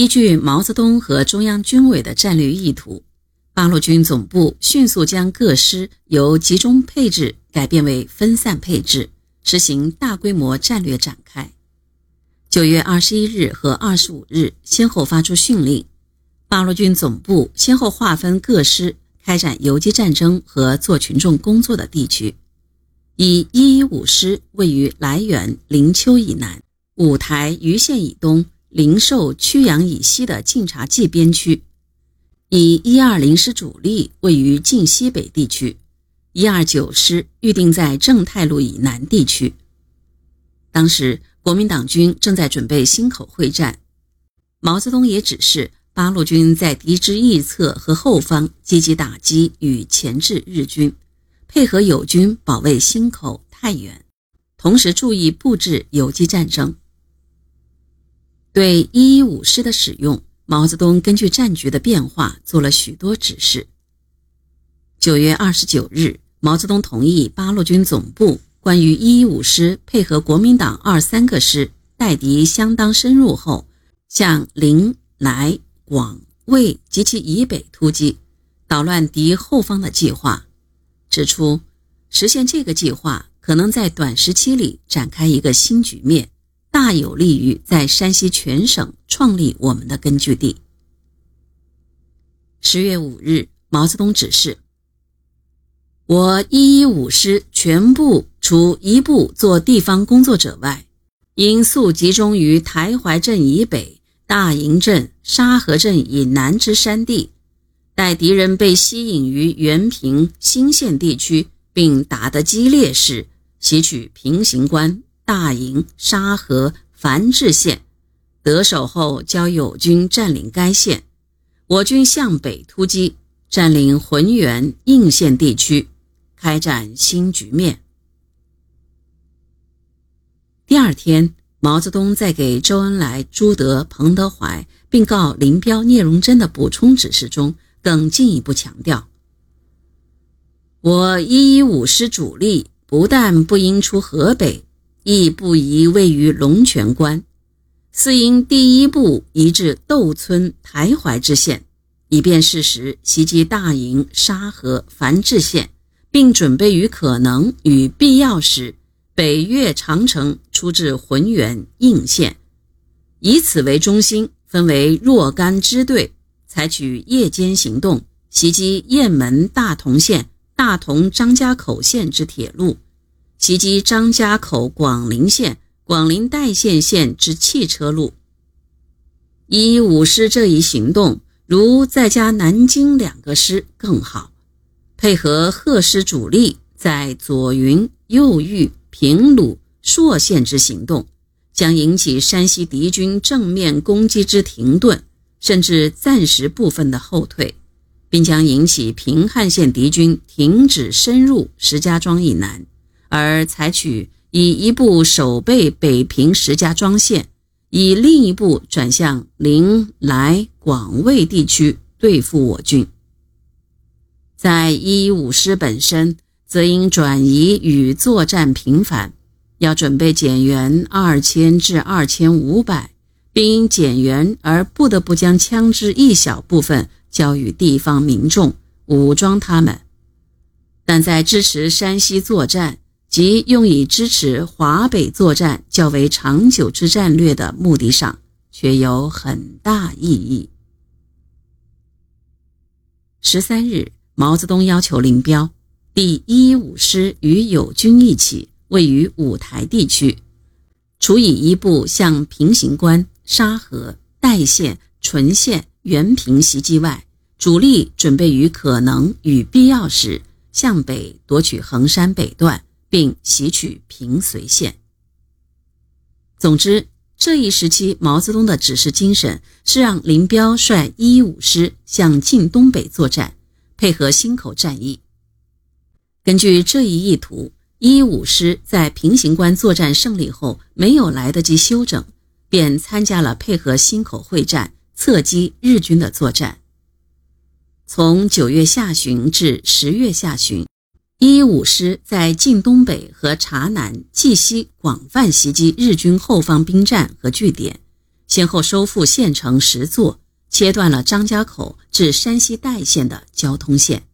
依据毛泽东和中央军委的战略意图，八路军总部迅速将各师由集中配置改变为分散配置，实行大规模战略展开。九月二十一日和二十五日先后发出训令，八路军总部先后划分各师开展游击战争和做群众工作的地区，以一一五师位于涞源灵丘以南，五台盂县以东。灵寿曲阳以西的晋察冀边区，以一二零师主力位于晋西北地区，一二九师预定在正太路以南地区。当时国民党军正在准备忻口会战，毛泽东也指示八路军在敌之翼侧和后方积极打击与钳制日军，配合友军保卫忻口、太原，同时注意布置游击战争。对一一五师的使用，毛泽东根据战局的变化做了许多指示。九月二十九日，毛泽东同意八路军总部关于一一五师配合国民党二三个师待敌相当深入后，向临、涞、广、渭及其以北突击，捣乱敌后方的计划，指出实现这个计划可能在短时期里展开一个新局面。大有利于在山西全省创立我们的根据地。十月五日，毛泽东指示：我一一五师全部除一部做地方工作者外，应速集中于台怀镇以北、大营镇、沙河镇以南之山地，待敌人被吸引于原平、新县地区，并打得激烈时，袭取平型关。大营、沙河、繁治县得手后，交友军占领该县。我军向北突击，占领浑源、应县地区，开展新局面。第二天，毛泽东在给周恩来、朱德、彭德怀，并告林彪、聂荣臻的补充指示中，更进一步强调：我一一五师主力不但不应出河北。亦不宜位于龙泉关，似应第一步移至窦村、台怀之县，以便适时袭击大营、沙河、樊治县，并准备于可能与必要时北越长城，出至浑源、应县，以此为中心，分为若干支队，采取夜间行动，袭击雁门、大同县、大同张家口县之铁路。袭击张家口广陵县、广陵代县县之汽车路。一五师这一行动，如再加南京两个师更好，配合贺师主力在左云、右豫、平鲁、朔县之行动，将引起山西敌军正面攻击之停顿，甚至暂时部分的后退，并将引起平汉线敌军停止深入石家庄以南。而采取以一部守备北平石家庄线，以另一部转向临涞广渭地区对付我军。在一一五师本身，则因转移与作战频繁，要准备减员二千至二千五百，并因减员而不得不将枪支一小部分交予地方民众，武装他们。但在支持山西作战。即用以支持华北作战较为长久之战略的目的上，却有很大意义。十三日，毛泽东要求林彪，第一五师与友军一起位于五台地区，除以一部向平型关、沙河、代县、淳县、原平袭击外，主力准备于可能与必要时向北夺取衡山北段。并袭取平绥县。总之，这一时期毛泽东的指示精神是让林彪率一一五师向晋东北作战，配合忻口战役。根据这一意图，一一五师在平型关作战胜利后，没有来得及休整，便参加了配合忻口会战、侧击日军的作战。从九月下旬至十月下旬。一一五师在晋东北和察南、冀西广泛袭击日军后方兵站和据点，先后收复县城十座，切断了张家口至山西代县的交通线。